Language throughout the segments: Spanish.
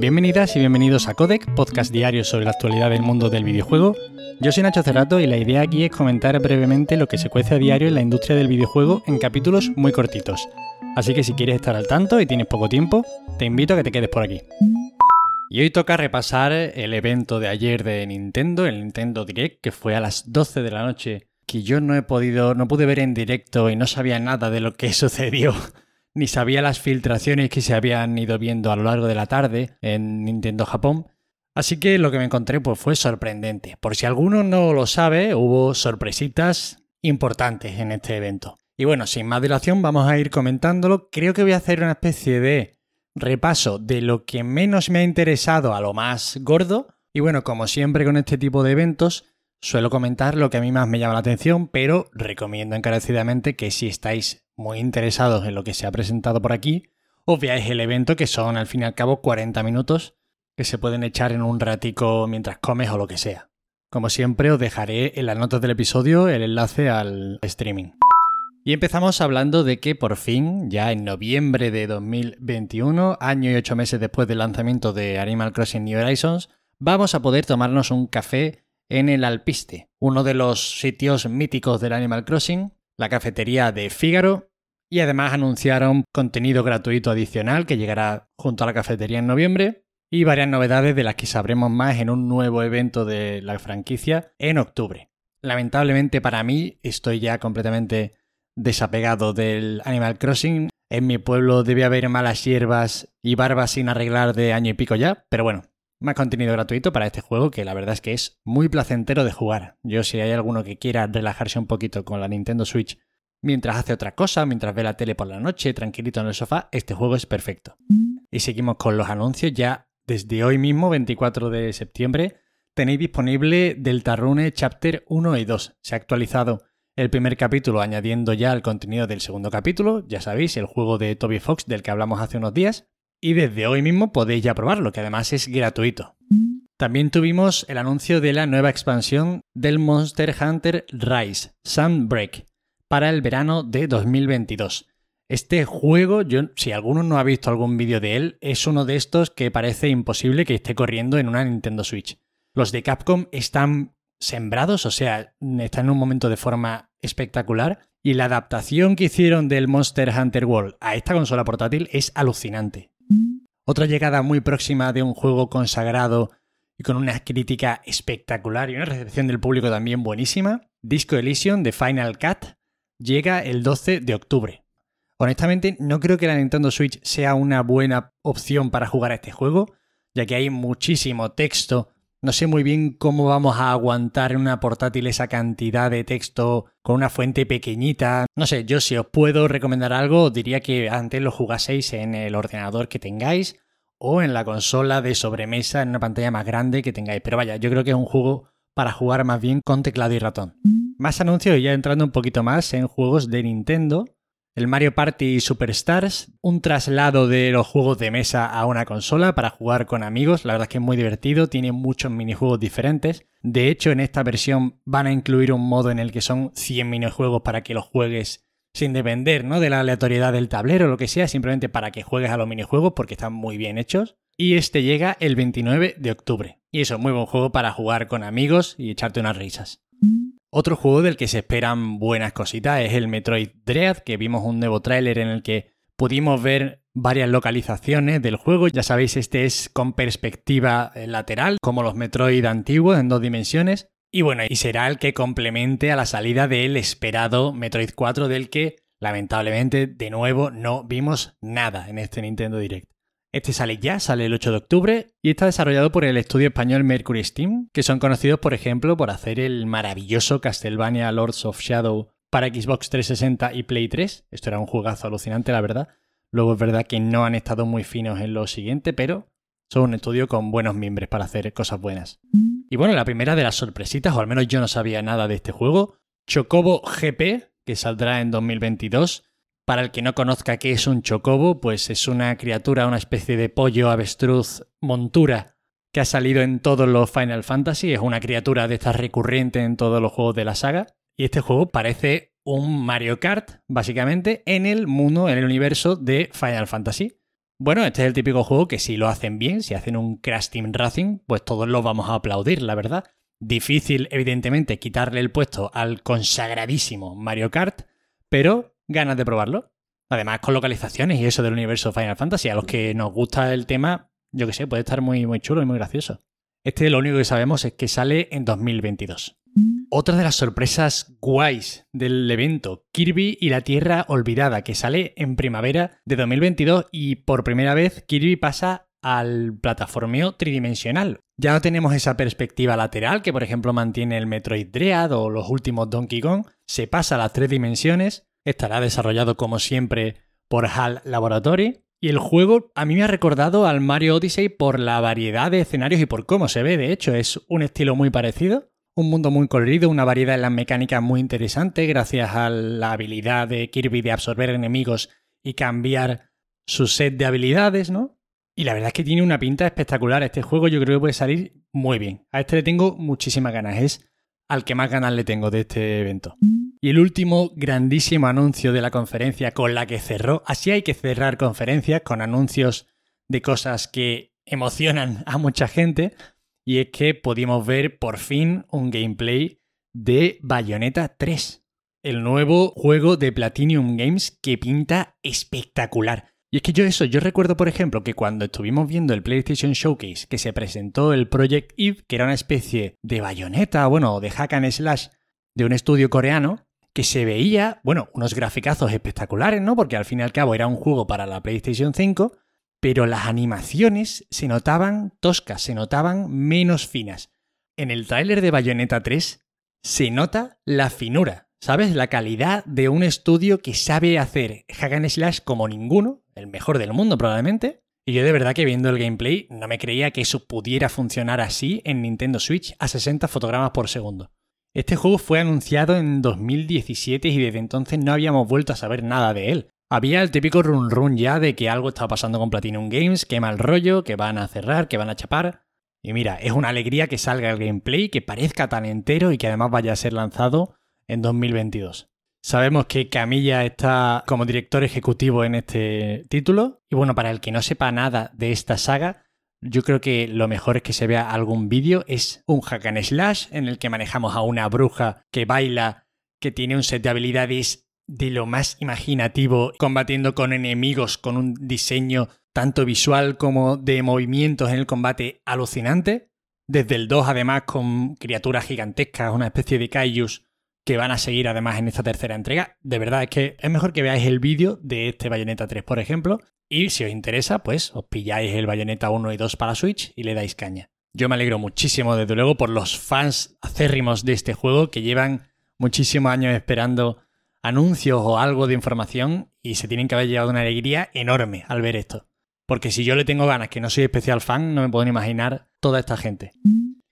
Bienvenidas y bienvenidos a Codec, podcast diario sobre la actualidad del mundo del videojuego. Yo soy Nacho Cerrato y la idea aquí es comentar brevemente lo que se cuece a diario en la industria del videojuego en capítulos muy cortitos. Así que si quieres estar al tanto y tienes poco tiempo, te invito a que te quedes por aquí. Y hoy toca repasar el evento de ayer de Nintendo, el Nintendo Direct, que fue a las 12 de la noche, que yo no he podido, no pude ver en directo y no sabía nada de lo que sucedió, ni sabía las filtraciones que se habían ido viendo a lo largo de la tarde en Nintendo Japón. Así que lo que me encontré pues fue sorprendente. Por si alguno no lo sabe, hubo sorpresitas importantes en este evento. Y bueno, sin más dilación, vamos a ir comentándolo. Creo que voy a hacer una especie de repaso de lo que menos me ha interesado a lo más gordo. Y bueno, como siempre con este tipo de eventos, suelo comentar lo que a mí más me llama la atención, pero recomiendo encarecidamente que si estáis muy interesados en lo que se ha presentado por aquí, os veáis el evento que son al fin y al cabo 40 minutos que se pueden echar en un ratico mientras comes o lo que sea. Como siempre os dejaré en las notas del episodio el enlace al streaming. Y empezamos hablando de que por fin, ya en noviembre de 2021, año y ocho meses después del lanzamiento de Animal Crossing New Horizons, vamos a poder tomarnos un café en el Alpiste, uno de los sitios míticos del Animal Crossing, la cafetería de Fígaro, y además anunciaron contenido gratuito adicional que llegará junto a la cafetería en noviembre, y varias novedades de las que sabremos más en un nuevo evento de la franquicia en octubre. Lamentablemente para mí estoy ya completamente desapegado del Animal Crossing. En mi pueblo debe haber malas hierbas y barbas sin arreglar de año y pico ya, pero bueno, más contenido gratuito para este juego que la verdad es que es muy placentero de jugar. Yo si hay alguno que quiera relajarse un poquito con la Nintendo Switch mientras hace otra cosa, mientras ve la tele por la noche, tranquilito en el sofá, este juego es perfecto. Y seguimos con los anuncios ya desde hoy mismo, 24 de septiembre, tenéis disponible Deltarune Chapter 1 y 2. Se ha actualizado el primer capítulo añadiendo ya el contenido del segundo capítulo, ya sabéis, el juego de Toby Fox del que hablamos hace unos días, y desde hoy mismo podéis ya probarlo, que además es gratuito. También tuvimos el anuncio de la nueva expansión del Monster Hunter Rise, Sunbreak, para el verano de 2022. Este juego, si alguno no ha visto algún vídeo de él, es uno de estos que parece imposible que esté corriendo en una Nintendo Switch. Los de Capcom están sembrados, o sea, están en un momento de forma espectacular y la adaptación que hicieron del Monster Hunter World a esta consola portátil es alucinante. Otra llegada muy próxima de un juego consagrado y con una crítica espectacular y una recepción del público también buenísima, Disco Elysium de Final Cut llega el 12 de octubre. Honestamente, no creo que la Nintendo Switch sea una buena opción para jugar a este juego, ya que hay muchísimo texto no sé muy bien cómo vamos a aguantar en una portátil esa cantidad de texto con una fuente pequeñita. No sé, yo si os puedo recomendar algo, diría que antes lo jugaseis en el ordenador que tengáis o en la consola de sobremesa en una pantalla más grande que tengáis. Pero vaya, yo creo que es un juego para jugar más bien con teclado y ratón. Más anuncios y ya entrando un poquito más en juegos de Nintendo el Mario Party Superstars, un traslado de los juegos de mesa a una consola para jugar con amigos. La verdad es que es muy divertido, tiene muchos minijuegos diferentes. De hecho, en esta versión van a incluir un modo en el que son 100 minijuegos para que los juegues sin depender ¿no? de la aleatoriedad del tablero o lo que sea, simplemente para que juegues a los minijuegos porque están muy bien hechos. Y este llega el 29 de octubre. Y eso, muy buen juego para jugar con amigos y echarte unas risas. Otro juego del que se esperan buenas cositas es el Metroid Dread, que vimos un nuevo tráiler en el que pudimos ver varias localizaciones del juego. Ya sabéis, este es con perspectiva eh, lateral, como los Metroid antiguos en dos dimensiones. Y bueno, y será el que complemente a la salida del esperado Metroid 4 del que lamentablemente de nuevo no vimos nada en este Nintendo Direct. Este sale ya, sale el 8 de octubre y está desarrollado por el estudio español Mercury Steam, que son conocidos por ejemplo por hacer el maravilloso Castlevania Lords of Shadow para Xbox 360 y Play 3. Esto era un juegazo alucinante, la verdad. Luego es verdad que no han estado muy finos en lo siguiente, pero son un estudio con buenos miembros para hacer cosas buenas. Y bueno, la primera de las sorpresitas, o al menos yo no sabía nada de este juego, Chocobo GP, que saldrá en 2022 para el que no conozca qué es un chocobo, pues es una criatura, una especie de pollo, avestruz, montura que ha salido en todos los Final Fantasy. Es una criatura de estas recurrente en todos los juegos de la saga. Y este juego parece un Mario Kart, básicamente, en el mundo, en el universo de Final Fantasy. Bueno, este es el típico juego que si lo hacen bien, si hacen un Crash Team Racing, pues todos lo vamos a aplaudir, la verdad. Difícil, evidentemente, quitarle el puesto al consagradísimo Mario Kart, pero ganas de probarlo. Además, con localizaciones y eso del universo Final Fantasy, a los que nos gusta el tema, yo que sé, puede estar muy, muy chulo y muy gracioso. Este lo único que sabemos es que sale en 2022. Otra de las sorpresas guays del evento, Kirby y la Tierra Olvidada, que sale en primavera de 2022 y por primera vez Kirby pasa al plataformeo tridimensional. Ya no tenemos esa perspectiva lateral que por ejemplo mantiene el Metroid Dread o los últimos Donkey Kong, se pasa a las tres dimensiones, estará desarrollado como siempre por HAL Laboratory y el juego a mí me ha recordado al Mario Odyssey por la variedad de escenarios y por cómo se ve, de hecho es un estilo muy parecido, un mundo muy colorido, una variedad en las mecánicas muy interesante gracias a la habilidad de Kirby de absorber enemigos y cambiar su set de habilidades, ¿no? Y la verdad es que tiene una pinta espectacular. Este juego yo creo que puede salir muy bien. A este le tengo muchísimas ganas. Es al que más ganas le tengo de este evento. Y el último grandísimo anuncio de la conferencia con la que cerró, así hay que cerrar conferencias con anuncios de cosas que emocionan a mucha gente, y es que pudimos ver por fin un gameplay de Bayonetta 3, el nuevo juego de Platinum Games que pinta espectacular. Y es que yo eso, yo recuerdo por ejemplo que cuando estuvimos viendo el PlayStation Showcase que se presentó el Project Eve, que era una especie de bayoneta, bueno, de hack and slash de un estudio coreano, que se veía, bueno, unos graficazos espectaculares, ¿no? Porque al fin y al cabo era un juego para la PlayStation 5, pero las animaciones se notaban toscas, se notaban menos finas. En el tráiler de Bayonetta 3 se nota la finura, ¿sabes? La calidad de un estudio que sabe hacer hack and slash como ninguno, el mejor del mundo probablemente. Y yo de verdad que viendo el gameplay no me creía que eso pudiera funcionar así en Nintendo Switch a 60 fotogramas por segundo. Este juego fue anunciado en 2017 y desde entonces no habíamos vuelto a saber nada de él. Había el típico run run ya de que algo estaba pasando con Platinum Games, que mal rollo, que van a cerrar, que van a chapar. Y mira, es una alegría que salga el gameplay, que parezca tan entero y que además vaya a ser lanzado en 2022. Sabemos que Camilla está como director ejecutivo en este título. Y bueno, para el que no sepa nada de esta saga, yo creo que lo mejor es que se vea algún vídeo. Es un hack and slash en el que manejamos a una bruja que baila, que tiene un set de habilidades de lo más imaginativo, combatiendo con enemigos con un diseño tanto visual como de movimientos en el combate alucinante. Desde el 2 además con criaturas gigantescas, una especie de kaijus que van a seguir además en esta tercera entrega. De verdad es que es mejor que veáis el vídeo de este Bayonetta 3, por ejemplo, y si os interesa, pues os pilláis el Bayonetta 1 y 2 para Switch y le dais caña. Yo me alegro muchísimo, desde luego, por los fans acérrimos de este juego que llevan muchísimos años esperando anuncios o algo de información y se tienen que haber llevado una alegría enorme al ver esto. Porque si yo le tengo ganas, que no soy especial fan, no me puedo imaginar toda esta gente.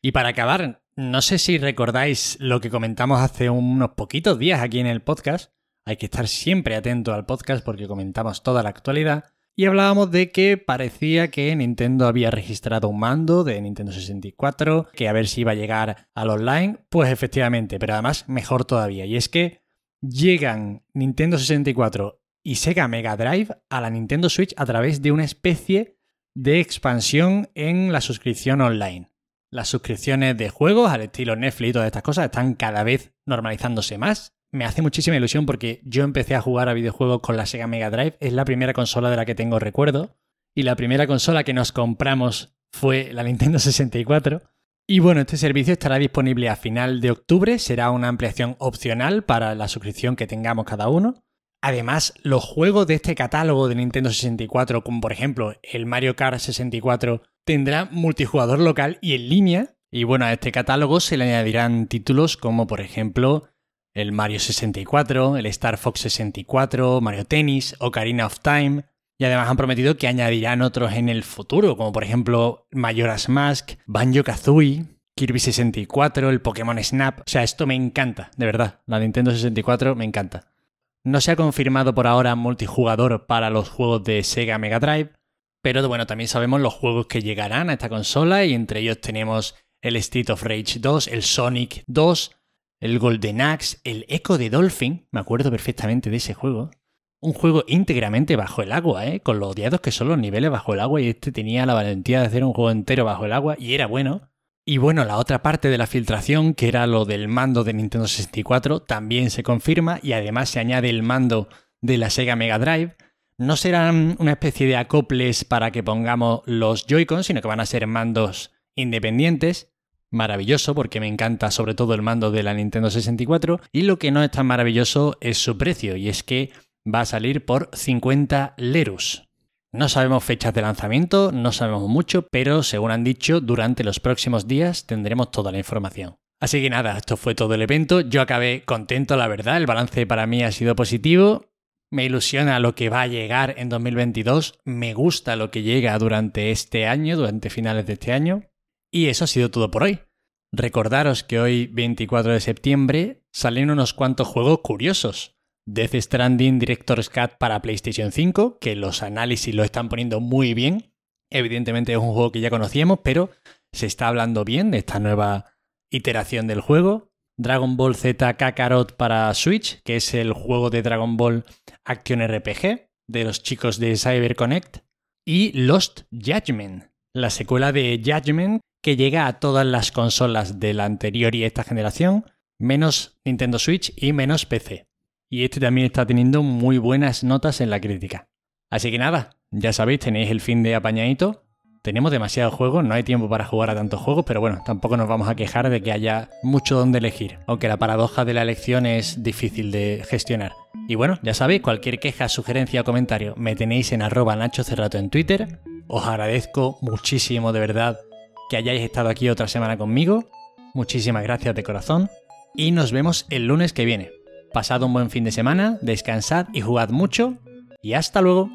Y para acabar, no sé si recordáis lo que comentamos hace unos poquitos días aquí en el podcast. Hay que estar siempre atento al podcast porque comentamos toda la actualidad. Y hablábamos de que parecía que Nintendo había registrado un mando de Nintendo 64, que a ver si iba a llegar al online. Pues efectivamente, pero además mejor todavía. Y es que llegan Nintendo 64 y Sega Mega Drive a la Nintendo Switch a través de una especie de expansión en la suscripción online. Las suscripciones de juegos al estilo Netflix y todas estas cosas están cada vez normalizándose más. Me hace muchísima ilusión porque yo empecé a jugar a videojuegos con la Sega Mega Drive. Es la primera consola de la que tengo recuerdo. Y la primera consola que nos compramos fue la Nintendo 64. Y bueno, este servicio estará disponible a final de octubre. Será una ampliación opcional para la suscripción que tengamos cada uno. Además, los juegos de este catálogo de Nintendo 64, como por ejemplo el Mario Kart 64, tendrá multijugador local y en línea. Y bueno, a este catálogo se le añadirán títulos como por ejemplo el Mario 64, el Star Fox 64, Mario Tennis, Ocarina of Time. Y además han prometido que añadirán otros en el futuro, como por ejemplo Majora's Mask, Banjo Kazooie, Kirby 64, el Pokémon Snap. O sea, esto me encanta, de verdad. La Nintendo 64 me encanta. No se ha confirmado por ahora multijugador para los juegos de Sega Mega Drive, pero bueno, también sabemos los juegos que llegarán a esta consola y entre ellos tenemos el Street of Rage 2, el Sonic 2, el Golden Axe, el Echo de Dolphin, me acuerdo perfectamente de ese juego, un juego íntegramente bajo el agua, ¿eh? con los odiados que son los niveles bajo el agua y este tenía la valentía de hacer un juego entero bajo el agua y era bueno. Y bueno, la otra parte de la filtración, que era lo del mando de Nintendo 64, también se confirma y además se añade el mando de la Sega Mega Drive. No serán una especie de acoples para que pongamos los Joy-Con, sino que van a ser mandos independientes. Maravilloso, porque me encanta sobre todo el mando de la Nintendo 64. Y lo que no es tan maravilloso es su precio, y es que va a salir por 50 lerus. No sabemos fechas de lanzamiento, no sabemos mucho, pero según han dicho, durante los próximos días tendremos toda la información. Así que nada, esto fue todo el evento. Yo acabé contento, la verdad. El balance para mí ha sido positivo. Me ilusiona lo que va a llegar en 2022. Me gusta lo que llega durante este año, durante finales de este año. Y eso ha sido todo por hoy. Recordaros que hoy, 24 de septiembre, salen unos cuantos juegos curiosos. Death Stranding Director's Cut para PlayStation 5, que los análisis lo están poniendo muy bien. Evidentemente es un juego que ya conocíamos, pero se está hablando bien de esta nueva iteración del juego. Dragon Ball Z Kakarot para Switch, que es el juego de Dragon Ball Action RPG de los chicos de CyberConnect. Y Lost Judgment, la secuela de Judgment que llega a todas las consolas de la anterior y esta generación, menos Nintendo Switch y menos PC y este también está teniendo muy buenas notas en la crítica. Así que nada, ya sabéis, tenéis el fin de apañadito. Tenemos demasiados juegos, no hay tiempo para jugar a tantos juegos, pero bueno, tampoco nos vamos a quejar de que haya mucho donde elegir, aunque la paradoja de la elección es difícil de gestionar. Y bueno, ya sabéis, cualquier queja, sugerencia o comentario me tenéis en arroba Nacho Cerrato en Twitter. Os agradezco muchísimo de verdad que hayáis estado aquí otra semana conmigo. Muchísimas gracias de corazón. Y nos vemos el lunes que viene. Pasad un buen fin de semana, descansad y jugad mucho. Y hasta luego.